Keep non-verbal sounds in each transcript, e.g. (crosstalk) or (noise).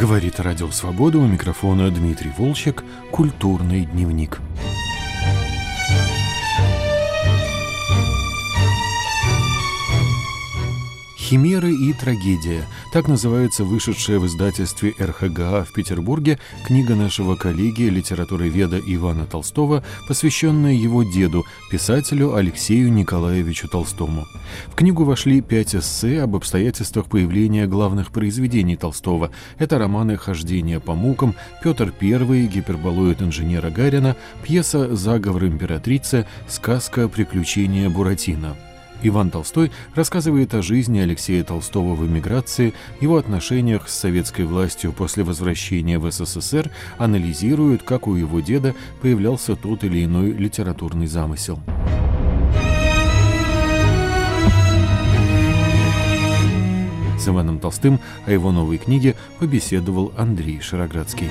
Говорит Радио Свобода у микрофона Дмитрий Волчек «Культурный дневник». «Химеры и трагедия» — так называется вышедшая в издательстве РХГА в Петербурге книга нашего коллеги, литературоведа Ивана Толстого, посвященная его деду, писателю Алексею Николаевичу Толстому. В книгу вошли пять эссе об обстоятельствах появления главных произведений Толстого. Это романы «Хождение по мукам», «Петр I», «Гиперболоид инженера Гарина», пьеса «Заговор императрицы», сказка «Приключения Буратино». Иван Толстой рассказывает о жизни Алексея Толстого в эмиграции, его отношениях с советской властью после возвращения в СССР, анализирует, как у его деда появлялся тот или иной литературный замысел. С Иваном Толстым о его новой книге побеседовал Андрей Шароградский.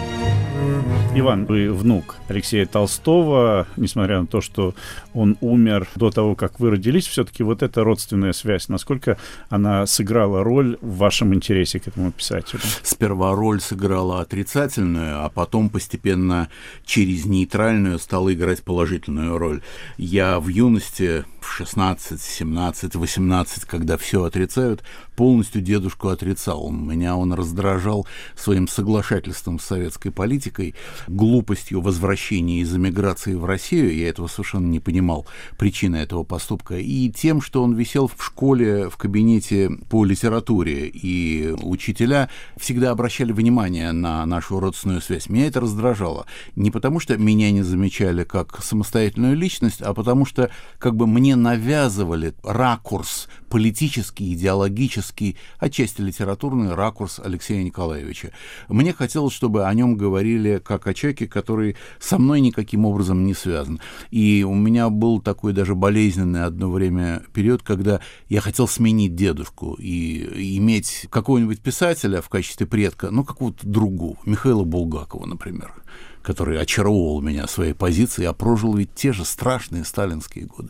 Иван, вы внук Алексея Толстого, несмотря на то, что он умер до того, как вы родились, все-таки вот эта родственная связь, насколько она сыграла роль в вашем интересе к этому писателю? Сперва роль сыграла отрицательную, а потом постепенно через нейтральную стала играть положительную роль. Я в юности, в 16, 17, 18, когда все отрицают, полностью дедушку отрицал. Меня он раздражал своим соглашательством с советской политикой, глупостью возвращения из эмиграции в Россию, я этого совершенно не понимал, причины этого поступка, и тем, что он висел в школе, в кабинете по литературе, и учителя всегда обращали внимание на нашу родственную связь. Меня это раздражало. Не потому, что меня не замечали как самостоятельную личность, а потому что как бы мне навязывали ракурс политический, идеологический, отчасти литературный ракурс Алексея Николаевича. Мне хотелось, чтобы о нем говорили как о человеке, который со мной никаким образом не связан. И у меня был такой даже болезненный одно время период, когда я хотел сменить дедушку и иметь какого-нибудь писателя в качестве предка, ну, какого-то другого, Михаила Булгакова, например который очаровывал меня своей позицией, я прожил ведь те же страшные сталинские годы.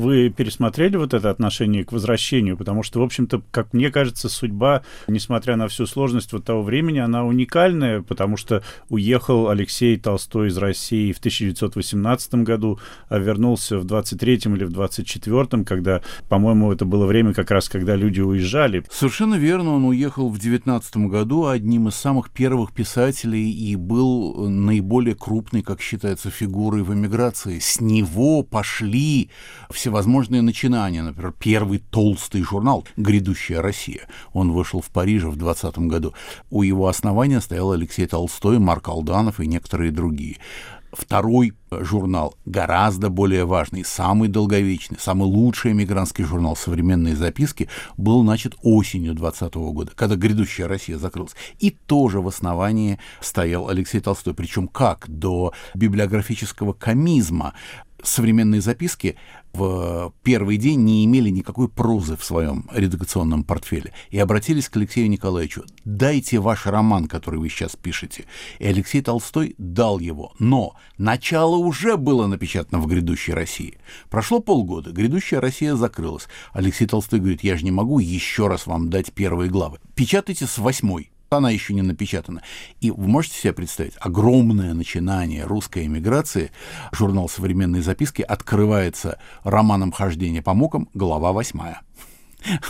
Вы пересмотрели вот это отношение к возвращению, потому что, в общем-то, как мне кажется, судьба, несмотря на всю сложность вот того времени, она уникальная, потому что уехал Алексей Толстой из России в 1918 году, а вернулся в 23-м или в 24-м, когда, по-моему, это было время как раз, когда люди уезжали. Совершенно верно, он уехал в 19 году одним из самых первых писателей и был наиболее крупной, как считается, фигурой в эмиграции. С него пошли все всевозможные начинания. Например, первый толстый журнал «Грядущая Россия». Он вышел в Париже в 20 году. У его основания стоял Алексей Толстой, Марк Алданов и некоторые другие. Второй журнал, гораздо более важный, самый долговечный, самый лучший эмигрантский журнал «Современные записки» был начат осенью 20 года, когда грядущая Россия закрылась. И тоже в основании стоял Алексей Толстой. Причем как? До библиографического комизма современные записки в первый день не имели никакой прозы в своем редакционном портфеле и обратились к Алексею Николаевичу. «Дайте ваш роман, который вы сейчас пишете». И Алексей Толстой дал его. Но начало уже было напечатано в «Грядущей России». Прошло полгода, «Грядущая Россия» закрылась. Алексей Толстой говорит, я же не могу еще раз вам дать первые главы. Печатайте с восьмой она еще не напечатана. И вы можете себе представить, огромное начинание русской эмиграции, журнал «Современные записки» открывается романом «Хождение по мукам», глава восьмая.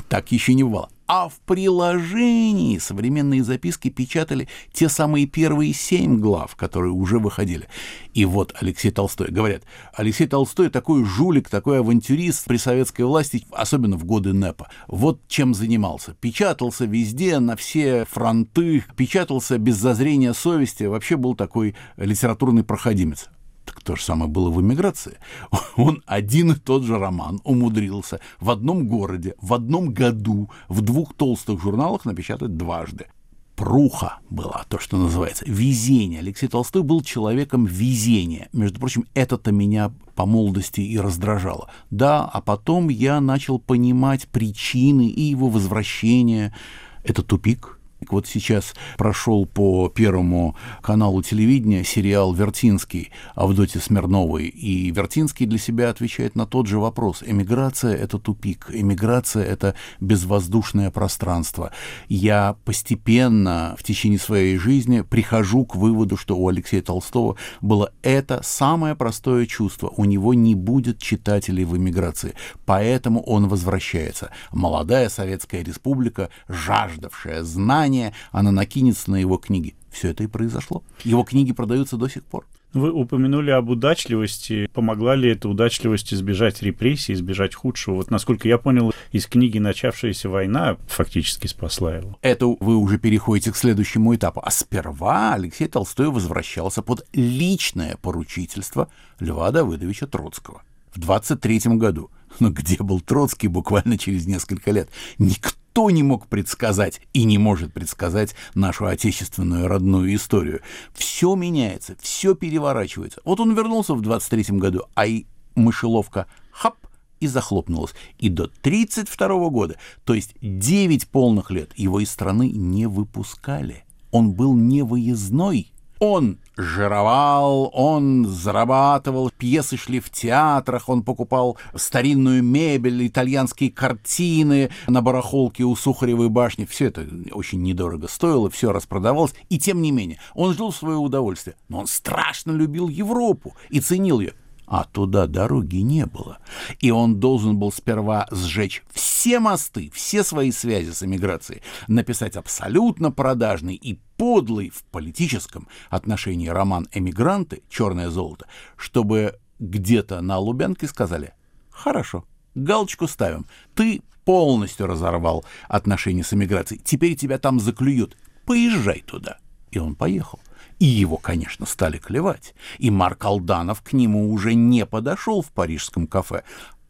Так еще не бывало. А в приложении современные записки печатали те самые первые семь глав, которые уже выходили. И вот Алексей Толстой. Говорят, Алексей Толстой такой жулик, такой авантюрист при советской власти, особенно в годы НЭПа. Вот чем занимался. Печатался везде, на все фронты, печатался без зазрения совести, вообще был такой литературный проходимец. Так то же самое было в эмиграции. (laughs) Он один и тот же роман умудрился в одном городе, в одном году, в двух толстых журналах напечатать дважды пруха была, то, что называется, везение. Алексей Толстой был человеком везения. Между прочим, это-то меня по молодости и раздражало. Да, а потом я начал понимать причины и его возвращения. Это тупик, Вот сейчас прошел по Первому каналу телевидения сериал «Вертинский» Авдоти Смирновой, и Вертинский для себя отвечает на тот же вопрос. Эмиграция — это тупик, эмиграция — это безвоздушное пространство. Я постепенно в течение своей жизни прихожу к выводу, что у Алексея Толстого было это самое простое чувство. У него не будет читателей в эмиграции, поэтому он возвращается. Молодая Советская Республика, жаждавшая знаний, знания, она накинется на его книги. Все это и произошло. Его книги продаются до сих пор. Вы упомянули об удачливости. Помогла ли эта удачливость избежать репрессий, избежать худшего? Вот, насколько я понял, из книги «Начавшаяся война» фактически спасла его. Это вы уже переходите к следующему этапу. А сперва Алексей Толстой возвращался под личное поручительство Льва Давыдовича Троцкого в 23 году. Но где был Троцкий буквально через несколько лет? Никто не мог предсказать и не может предсказать нашу отечественную родную историю. Все меняется, все переворачивается. Вот он вернулся в 23 году, а и мышеловка хап и захлопнулась. И до 32 года, то есть 9 полных лет, его из страны не выпускали. Он был невыездной. Он жировал, он зарабатывал, пьесы шли в театрах, он покупал старинную мебель, итальянские картины на барахолке у Сухаревой башни. Все это очень недорого стоило, все распродавалось. И тем не менее, он жил свое удовольствие. Но он страшно любил Европу и ценил ее а туда дороги не было. И он должен был сперва сжечь все мосты, все свои связи с эмиграцией, написать абсолютно продажный и подлый в политическом отношении роман «Эмигранты. Черное золото», чтобы где-то на Лубянке сказали «Хорошо, галочку ставим, ты полностью разорвал отношения с эмиграцией, теперь тебя там заклюют, поезжай туда». И он поехал. И его, конечно, стали клевать. И Марк Алданов к нему уже не подошел в парижском кафе,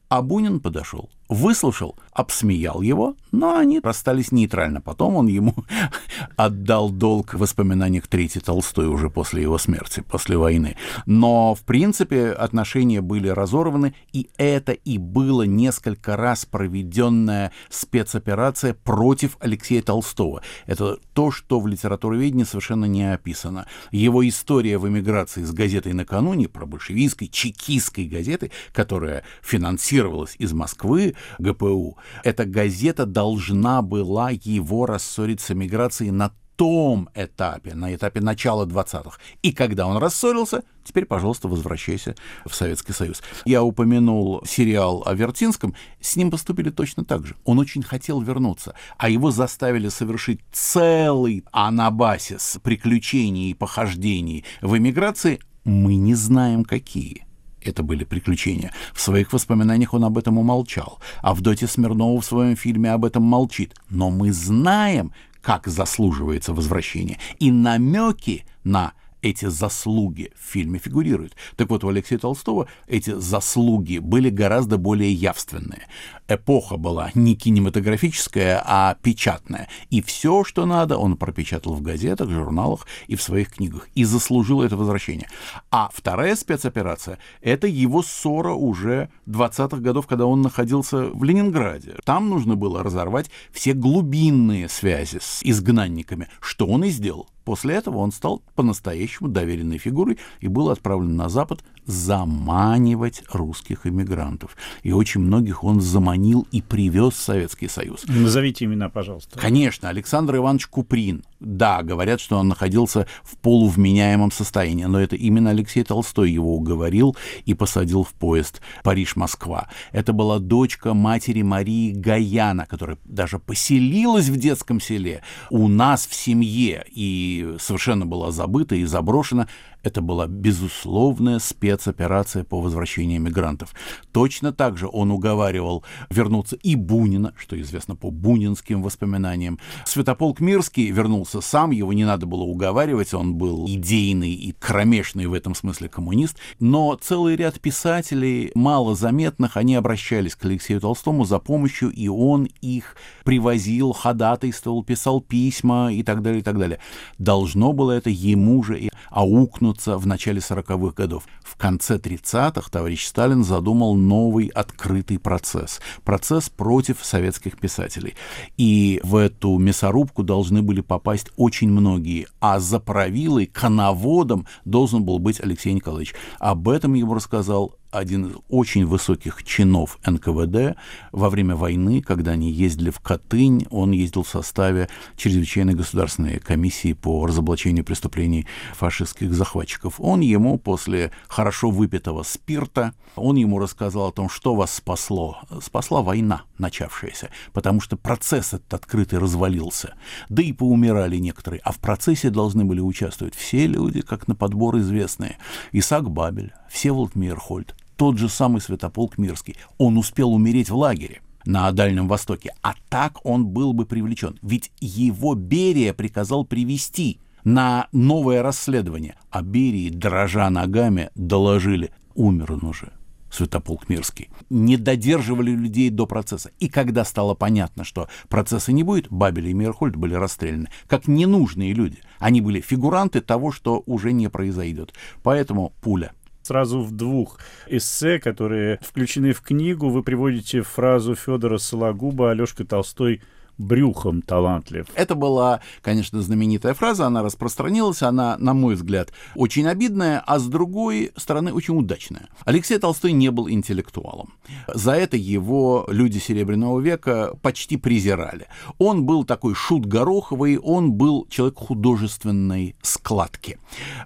а Бунин подошел выслушал, обсмеял его, но они расстались нейтрально. Потом он ему (laughs) отдал долг в воспоминаниях Третьей Толстой уже после его смерти, после войны. Но, в принципе, отношения были разорваны, и это и было несколько раз проведенная спецоперация против Алексея Толстого. Это то, что в литературоведении совершенно не описано. Его история в эмиграции с газетой накануне про большевистской, чекистской газеты, которая финансировалась из Москвы, ГПУ. Эта газета должна была его рассорить с эмиграцией на том этапе, на этапе начала 20-х. И когда он рассорился, теперь, пожалуйста, возвращайся в Советский Союз. Я упомянул сериал о Вертинском, с ним поступили точно так же. Он очень хотел вернуться, а его заставили совершить целый анабасис приключений и похождений в эмиграции, мы не знаем какие это были приключения. В своих воспоминаниях он об этом умолчал. А в Доте Смирнова в своем фильме об этом молчит. Но мы знаем, как заслуживается возвращение. И намеки на эти заслуги в фильме фигурируют. Так вот, у Алексея Толстого эти заслуги были гораздо более явственные. Эпоха была не кинематографическая, а печатная. И все, что надо, он пропечатал в газетах, журналах и в своих книгах. И заслужил это возвращение. А вторая спецоперация — это его ссора уже 20-х годов, когда он находился в Ленинграде. Там нужно было разорвать все глубинные связи с изгнанниками, что он и сделал. После этого он стал по-настоящему доверенной фигурой и был отправлен на Запад заманивать русских иммигрантов. И очень многих он заманил и привез в Советский Союз. Назовите имена, пожалуйста. Конечно, Александр Иванович Куприн. Да, говорят, что он находился в полувменяемом состоянии, но это именно Алексей Толстой его уговорил и посадил в поезд Париж-Москва. Это была дочка матери Марии Гаяна, которая даже поселилась в детском селе у нас в семье и совершенно была забыта и заброшена. Это была безусловная спецоперация по возвращению мигрантов. Точно так же он уговаривал вернуться и Бунина, что известно по бунинским воспоминаниям. Святополк Мирский вернулся сам, его не надо было уговаривать, он был идейный и кромешный в этом смысле коммунист. Но целый ряд писателей, малозаметных, они обращались к Алексею Толстому за помощью, и он их привозил, ходатайствовал, писал письма и так далее, и так далее. Должно было это ему же и аукнуться в начале 40-х годов. В конце 30-х товарищ Сталин задумал новый открытый процесс. Процесс против советских писателей. И в эту мясорубку должны были попасть очень многие. А за правилой, коноводом должен был быть Алексей Николаевич. Об этом ему рассказал один из очень высоких чинов НКВД во время войны, когда они ездили в Катынь, он ездил в составе чрезвычайной государственной комиссии по разоблачению преступлений фашистских захватчиков. Он ему после хорошо выпитого спирта, он ему рассказал о том, что вас спасло. Спасла война, начавшаяся, потому что процесс этот открытый развалился. Да и поумирали некоторые, а в процессе должны были участвовать все люди, как на подбор известные. Исаак Бабель, Всеволод Мейерхольд, тот же самый Святополк Мирский. Он успел умереть в лагере на Дальнем Востоке, а так он был бы привлечен. Ведь его Берия приказал привести на новое расследование, а Берии, дрожа ногами, доложили, умер он уже. Святополк Мирский, не додерживали людей до процесса. И когда стало понятно, что процесса не будет, Бабель и Мирхольд были расстреляны как ненужные люди. Они были фигуранты того, что уже не произойдет. Поэтому пуля сразу в двух эссе, которые включены в книгу. Вы приводите фразу Федора Сологуба «Алешка Толстой брюхом талантлив. Это была, конечно, знаменитая фраза, она распространилась, она, на мой взгляд, очень обидная, а с другой стороны, очень удачная. Алексей Толстой не был интеллектуалом. За это его люди Серебряного века почти презирали. Он был такой шут Гороховый, он был человек художественной складки.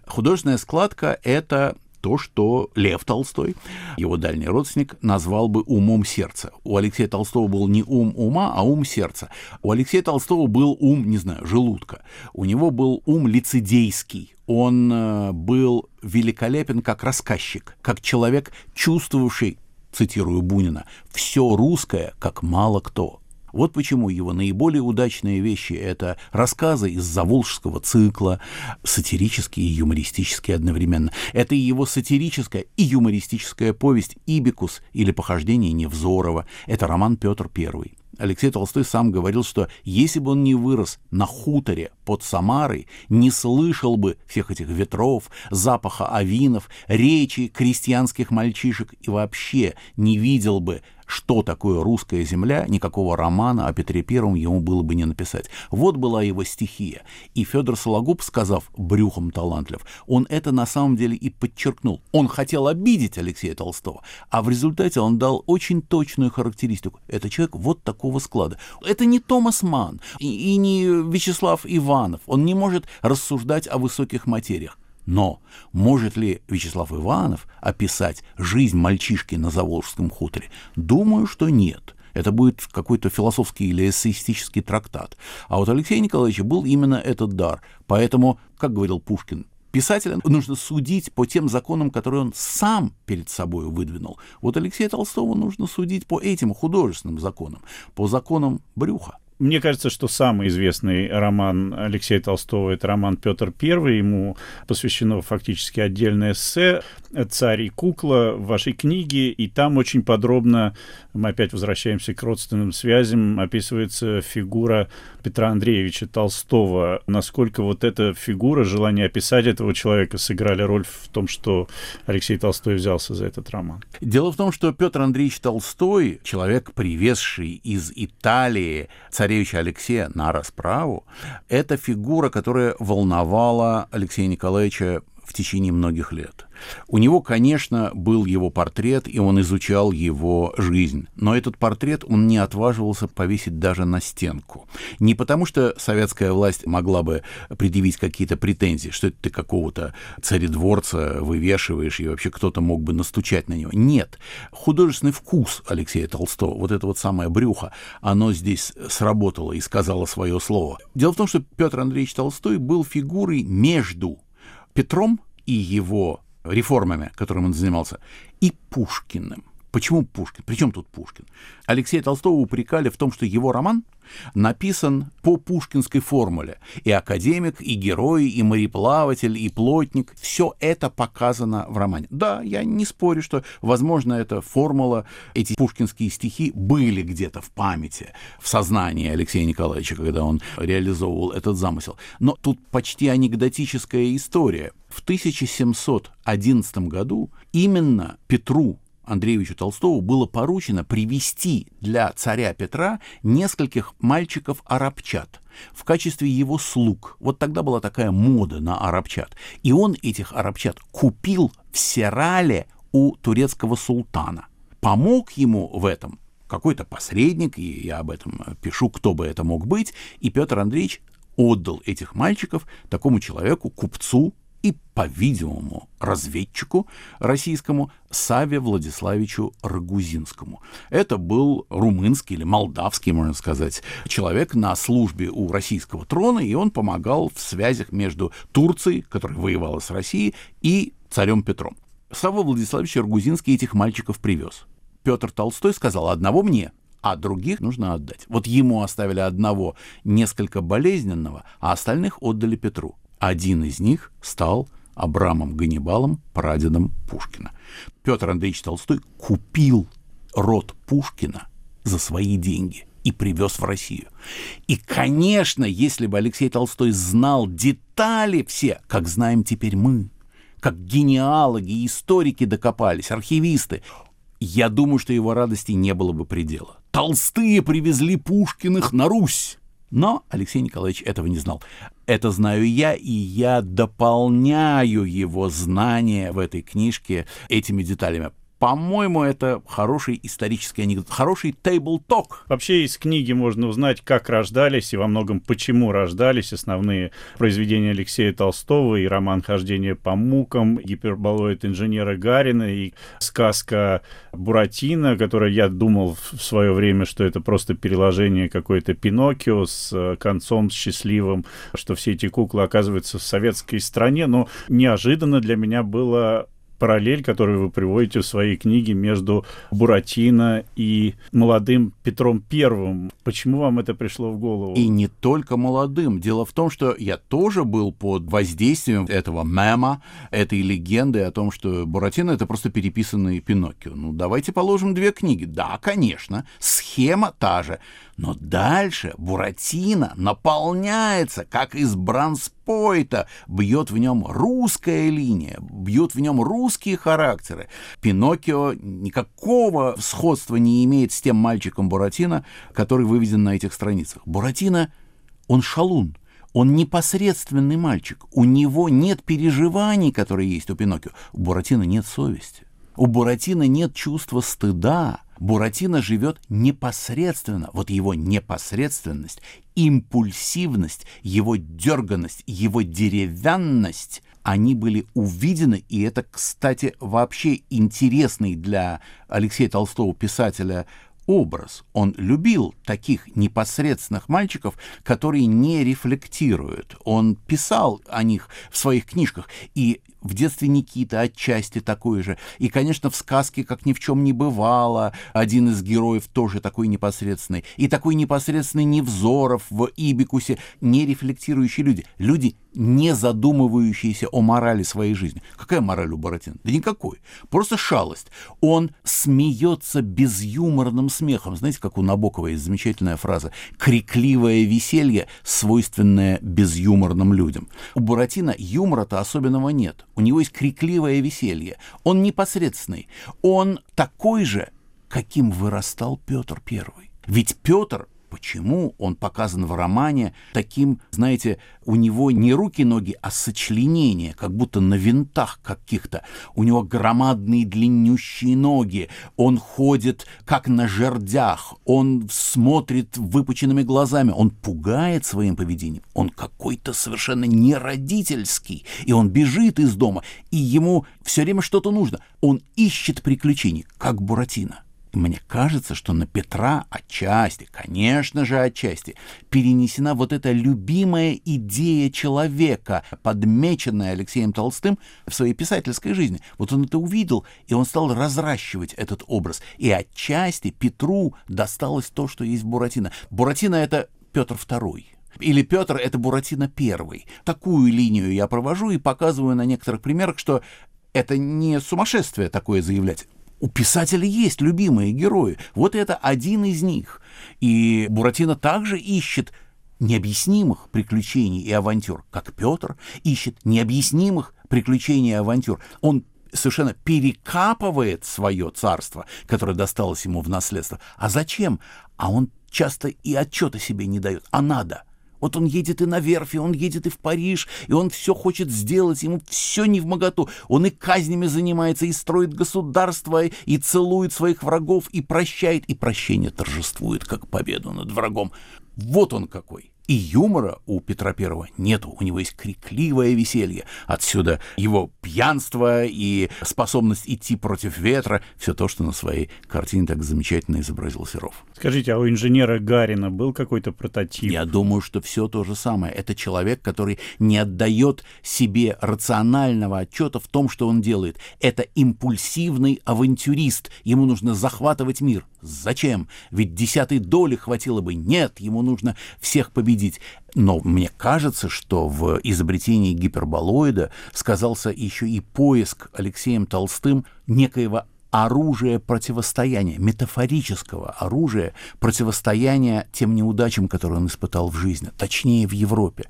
Художественная складка — это то, что Лев Толстой, его дальний родственник, назвал бы умом сердца. У Алексея Толстого был не ум ума, а ум сердца. У Алексея Толстого был ум, не знаю, желудка. У него был ум лицедейский. Он э, был великолепен как рассказчик, как человек, чувствовавший, цитирую Бунина, все русское, как мало кто. Вот почему его наиболее удачные вещи — это рассказы из заволжского цикла, сатирические и юмористические одновременно. Это и его сатирическая и юмористическая повесть «Ибикус» или «Похождение Невзорова». Это роман «Петр I». Алексей Толстой сам говорил, что если бы он не вырос на хуторе под Самарой, не слышал бы всех этих ветров, запаха авинов, речи крестьянских мальчишек и вообще не видел бы что такое русская земля, никакого романа о Петре Первом ему было бы не написать. Вот была его стихия. И Федор Сологуб, сказав «брюхом талантлив», он это на самом деле и подчеркнул. Он хотел обидеть Алексея Толстого, а в результате он дал очень точную характеристику. Это человек вот такого склада. Это не Томас Ман и, и не Вячеслав Иванов. Он не может рассуждать о высоких материях. Но может ли Вячеслав Иванов описать жизнь мальчишки на Заволжском хуторе? Думаю, что нет. Это будет какой-то философский или эссеистический трактат. А вот Алексея Николаевича был именно этот дар. Поэтому, как говорил Пушкин, писателя нужно судить по тем законам, которые он сам перед собой выдвинул. Вот Алексея Толстого нужно судить по этим художественным законам, по законам брюха. Мне кажется, что самый известный роман Алексея Толстого — это роман «Петр I». Ему посвящено фактически отдельное эссе «Царь и кукла» в вашей книге, и там очень подробно, мы опять возвращаемся к родственным связям, описывается фигура Петра Андреевича Толстого. Насколько вот эта фигура, желание описать этого человека сыграли роль в том, что Алексей Толстой взялся за этот роман? Дело в том, что Петр Андреевич Толстой, человек, привезший из Италии царевича Алексея на расправу, это фигура, которая волновала Алексея Николаевича в течение многих лет. У него, конечно, был его портрет, и он изучал его жизнь. Но этот портрет он не отваживался повесить даже на стенку. Не потому, что советская власть могла бы предъявить какие-то претензии, что это ты какого-то царедворца вывешиваешь, и вообще кто-то мог бы настучать на него. Нет. Художественный вкус Алексея Толстого, вот это вот самое брюхо, оно здесь сработало и сказало свое слово. Дело в том, что Петр Андреевич Толстой был фигурой между Петром и его реформами, которым он занимался, и Пушкиным. Почему Пушкин? Причем тут Пушкин? Алексея Толстого упрекали в том, что его роман написан по пушкинской формуле. И академик, и герой, и мореплаватель, и плотник. Все это показано в романе. Да, я не спорю, что, возможно, эта формула, эти пушкинские стихи были где-то в памяти, в сознании Алексея Николаевича, когда он реализовывал этот замысел. Но тут почти анекдотическая история. в 1711 году именно Петру Андреевичу Толстову было поручено привести для царя Петра нескольких мальчиков-арабчат в качестве его слуг. Вот тогда была такая мода на арабчат. И он этих арабчат купил в Серале у турецкого султана. Помог ему в этом какой-то посредник, и я об этом пишу, кто бы это мог быть, и Петр Андреевич отдал этих мальчиков такому человеку, купцу и, по-видимому, разведчику российскому Саве Владиславичу Рагузинскому. Это был румынский или молдавский, можно сказать, человек на службе у российского трона, и он помогал в связях между Турцией, которая воевала с Россией, и царем Петром. Савва Владиславич Рагузинский этих мальчиков привез. Петр Толстой сказал, одного мне, а других нужно отдать. Вот ему оставили одного несколько болезненного, а остальных отдали Петру. Один из них стал Абрамом Ганнибалом, прадедом Пушкина. Петр Андреевич Толстой купил род Пушкина за свои деньги и привез в Россию. И, конечно, если бы Алексей Толстой знал детали все, как знаем теперь мы, как генеалоги, историки докопались, архивисты, я думаю, что его радости не было бы предела. Толстые привезли Пушкиных на Русь. Но Алексей Николаевич этого не знал. Это знаю я, и я дополняю его знания в этой книжке этими деталями. По-моему, это хороший исторический анекдот, хороший тейбл-ток. Вообще из книги можно узнать, как рождались и во многом почему рождались основные произведения Алексея Толстого и роман «Хождение по мукам», гиперболоид инженера Гарина и сказка Буратино, которая я думал в свое время, что это просто переложение какой-то Пиноккио с э, концом счастливым, что все эти куклы оказываются в советской стране, но неожиданно для меня было параллель, которую вы приводите в своей книге между Буратино и молодым Петром Первым. Почему вам это пришло в голову? И не только молодым. Дело в том, что я тоже был под воздействием этого мема, этой легенды о том, что Буратино — это просто переписанный Пиноккио. Ну, давайте положим две книги. Да, конечно, схема та же. Но дальше Буратино наполняется, как из бранспойта, бьет в нем русская линия, бьет в нем русские характеры. Пиноккио никакого сходства не имеет с тем мальчиком Буратино, который выведен на этих страницах. Буратино, он шалун, он непосредственный мальчик. У него нет переживаний, которые есть у Пиноккио. У Буратино нет совести. У Буратино нет чувства стыда. Буратино живет непосредственно. Вот его непосредственность, импульсивность, его дерганность, его деревянность, они были увидены, и это, кстати, вообще интересный для Алексея Толстого писателя образ. Он любил таких непосредственных мальчиков, которые не рефлектируют. Он писал о них в своих книжках. И в детстве Никита отчасти такой же. И, конечно, в сказке «Как ни в чем не бывало» один из героев тоже такой непосредственный. И такой непосредственный Невзоров в «Ибикусе», не рефлектирующие люди. Люди, не задумывающиеся о морали своей жизни. Какая мораль у Буратино? Да никакой. Просто шалость. Он смеется безюморным смехом. Знаете, как у Набокова есть замечательная фраза «крикливое веселье, свойственное безюморным людям». У Буратино юмора-то особенного нет. У него есть крикливое веселье. Он непосредственный. Он такой же, каким вырастал Петр Первый. Ведь Петр почему он показан в романе таким, знаете, у него не руки-ноги, а сочленения, как будто на винтах каких-то. У него громадные длиннющие ноги, он ходит как на жердях, он смотрит выпученными глазами, он пугает своим поведением, он какой-то совершенно не родительский, и он бежит из дома, и ему все время что-то нужно. Он ищет приключений, как Буратино. Мне кажется, что на Петра отчасти, конечно же отчасти, перенесена вот эта любимая идея человека, подмеченная Алексеем Толстым в своей писательской жизни. Вот он это увидел, и он стал разращивать этот образ. И отчасти Петру досталось то, что есть Буратино. Буратино — это Петр II. Или Петр — это Буратино I. Такую линию я провожу и показываю на некоторых примерах, что это не сумасшествие такое заявлять. У писателя есть любимые герои. Вот это один из них. И Буратино также ищет необъяснимых приключений и авантюр, как Петр ищет необъяснимых приключений и авантюр. Он совершенно перекапывает свое царство, которое досталось ему в наследство. А зачем? А он часто и отчета себе не дает. А надо. Вот он едет и на верфи, он едет и в Париж, и он все хочет сделать, ему все не в моготу. Он и казнями занимается, и строит государство, и целует своих врагов, и прощает, и прощение торжествует, как победу над врагом. Вот он какой. И юмора у Петра Первого нету, у него есть крикливое веселье. Отсюда его пьянство и способность идти против ветра, все то, что на своей картине так замечательно изобразил Серов. Скажите, а у инженера Гарина был какой-то прототип? Я думаю, что все то же самое. Это человек, который не отдает себе рационального отчета в том, что он делает. Это импульсивный авантюрист. Ему нужно захватывать мир. Зачем? Ведь десятой доли хватило бы. Нет, ему нужно всех победить. Но мне кажется, что в изобретении гиперболоида сказался еще и поиск Алексеем Толстым некоего оружия противостояния, метафорического оружия противостояния тем неудачам, которые он испытал в жизни, точнее в Европе.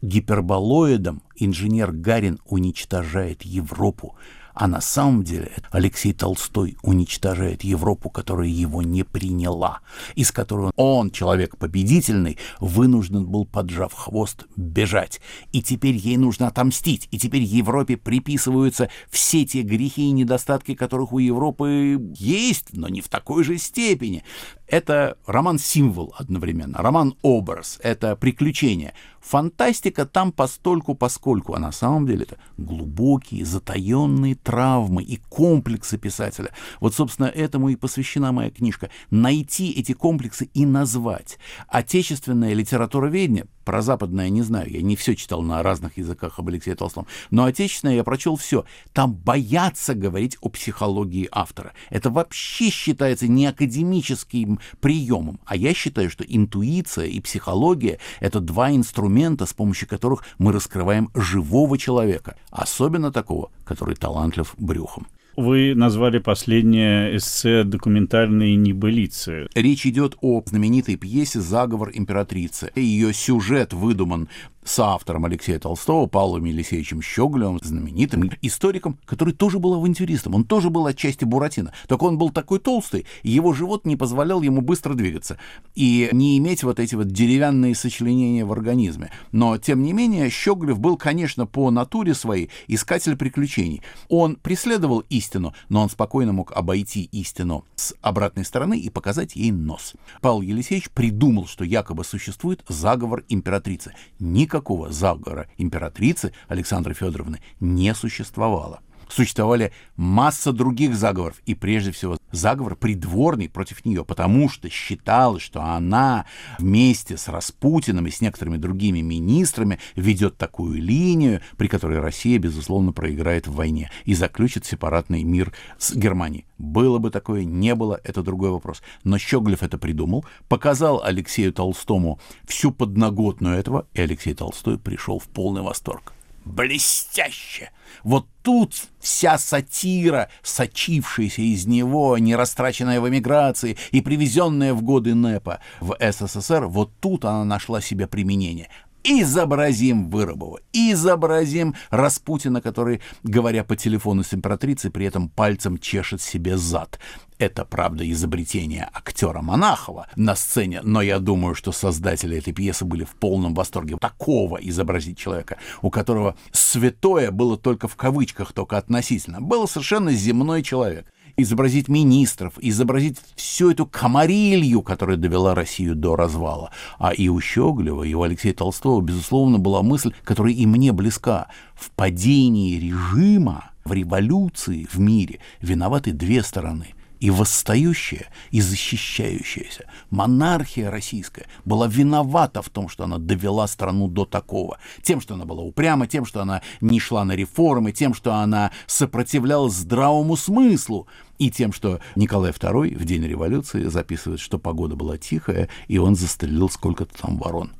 Гиперболоидом инженер Гарин уничтожает Европу, а на самом деле Алексей Толстой уничтожает Европу, которая его не приняла, из которой он, человек победительный, вынужден был, поджав хвост, бежать. И теперь ей нужно отомстить, и теперь Европе приписываются все те грехи и недостатки, которых у Европы есть, но не в такой же степени. Это роман-символ одновременно, роман-образ, это приключение. Фантастика там постольку поскольку, а на самом деле это глубокие, затаенные травмы и комплексы писателя. Вот, собственно, этому и посвящена моя книжка. Найти эти комплексы и назвать. Отечественное литературоведение, про западное не знаю, я не все читал на разных языках об Алексее Толстом, но отечественное я прочел все. Там боятся говорить о психологии автора. Это вообще считается не академическим приемом. А я считаю, что интуиция и психология — это два инструмента, с помощью которых мы раскрываем живого человека, особенно такого, который талантлив брюхом. Вы назвали последнее эссе «Документальные небылицы». Речь идет о знаменитой пьесе «Заговор императрицы». Ее сюжет выдуман соавтором Алексея Толстого, Павлом Елисеевичем Щеголевым, знаменитым историком, который тоже был авантюристом. Он тоже был отчасти Буратино. Только он был такой толстый, его живот не позволял ему быстро двигаться и не иметь вот эти вот деревянные сочленения в организме. Но, тем не менее, Щеголев был, конечно, по натуре своей искатель приключений. Он преследовал истину, но он спокойно мог обойти истину с обратной стороны и показать ей нос. Павел Елисеевич придумал, что якобы существует заговор императрицы. Никакого заговора императрицы Александры Федоровны не существовало. Существовали масса других заговоров, и прежде всего заговор придворный против нее, потому что считалось, что она вместе с Распутиным и с некоторыми другими министрами ведет такую линию, при которой Россия, безусловно, проиграет в войне и заключит сепаратный мир с Германией. Было бы такое, не было, это другой вопрос. Но Щеглев это придумал, показал Алексею Толстому всю подноготную этого, и Алексей Толстой пришел в полный восторг. Блестяще! Вот тут вся сатира, сочившаяся из него, не растраченная в эмиграции и привезенная в годы НЭПа в СССР, вот тут она нашла себе применение. Изобразим Вырубова, изобразим Распутина, который, говоря по телефону с императрицей, при этом пальцем чешет себе зад. Это, правда, изобретение актера Монахова на сцене, но я думаю, что создатели этой пьесы были в полном восторге такого изобразить человека, у которого святое было только в кавычках, только относительно. Был совершенно земной человек изобразить министров, изобразить всю эту комарилью, которая довела Россию до развала. А и у Щеголева, и у Алексея Толстого, безусловно, была мысль, которая и мне близка. В падении режима, в революции в мире виноваты две стороны – и восстающая, и защищающаяся. Монархия российская была виновата в том, что она довела страну до такого. Тем, что она была упряма, тем, что она не шла на реформы, тем, что она сопротивлялась здравому смыслу, и тем, что Николай II в день революции записывает, что погода была тихая, и он застрелил сколько-то там ворон.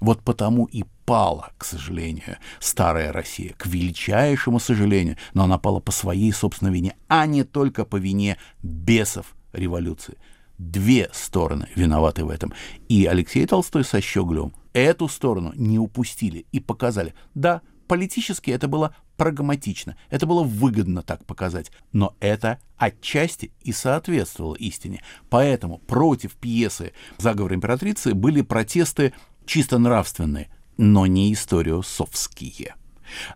Вот потому и пала, к сожалению, старая Россия, к величайшему сожалению, но она пала по своей собственной вине, а не только по вине бесов революции. Две стороны виноваты в этом. И Алексей Толстой со Щеглевым эту сторону не упустили и показали. Да, политически это было прагматично, это было выгодно так показать, но это отчасти и соответствовало истине. Поэтому против пьесы «Заговор императрицы» были протесты чисто нравственные, но не историосовские.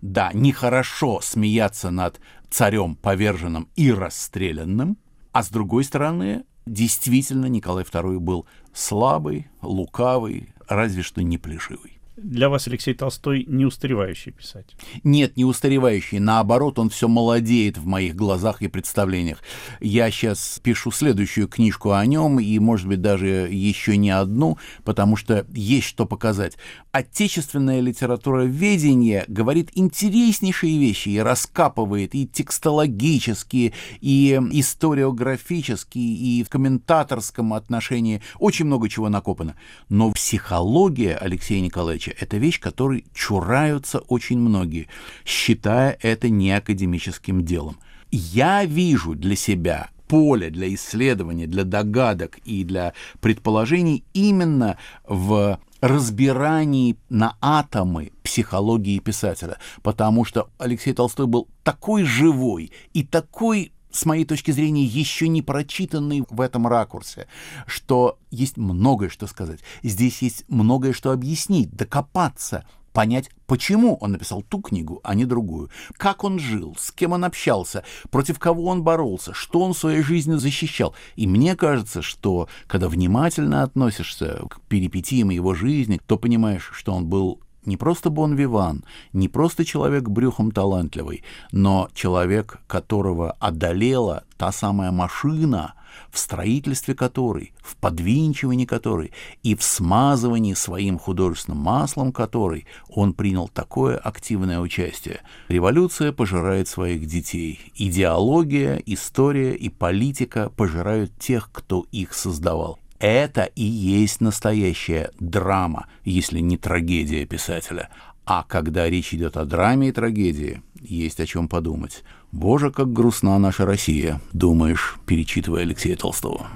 Да, нехорошо смеяться над царем поверженным и расстрелянным, а с другой стороны, действительно Николай II был слабый, лукавый, разве что не плешивый для вас Алексей Толстой не устаревающий писатель? Нет, не устаревающий. Наоборот, он все молодеет в моих глазах и представлениях. Я сейчас пишу следующую книжку о нем, и, может быть, даже еще не одну, потому что есть что показать. Отечественная литература ведения говорит интереснейшие вещи и раскапывает и текстологические, и историографические, и в комментаторском отношении. Очень много чего накопано. Но психология Алексея Николаевича задача. Это вещь, которой чураются очень многие, считая это не академическим делом. Я вижу для себя поле для исследования, для догадок и для предположений именно в разбирании на атомы психологии писателя, потому что Алексей Толстой был такой живой и такой с моей точки зрения, еще не прочитанный в этом ракурсе, что есть многое что сказать. Здесь есть многое что объяснить, докопаться, понять, почему он написал ту книгу, а не другую, как он жил, с кем он общался, против кого он боролся, что он своей жизни защищал. И мне кажется, что когда внимательно относишься к перипетиям его жизни, то понимаешь, что он был не просто бон-виван, не просто человек брюхом талантливый, но человек, которого одолела та самая машина, в строительстве которой, в подвинчивании которой и в смазывании своим художественным маслом которой он принял такое активное участие. Революция пожирает своих детей. Идеология, история и политика пожирают тех, кто их создавал. Это и есть настоящая драма, если не трагедия писателя. А когда речь идет о драме и трагедии, есть о чем подумать. Боже, как грустна наша Россия, думаешь, перечитывая Алексея Толстого.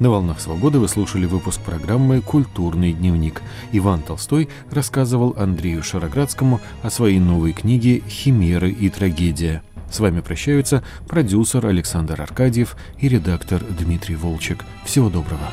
На «Волнах свободы» вы слушали выпуск программы «Культурный дневник». Иван Толстой рассказывал Андрею Шароградскому о своей новой книге «Химеры и трагедия». С вами прощаются продюсер Александр Аркадьев и редактор Дмитрий Волчек. Всего доброго.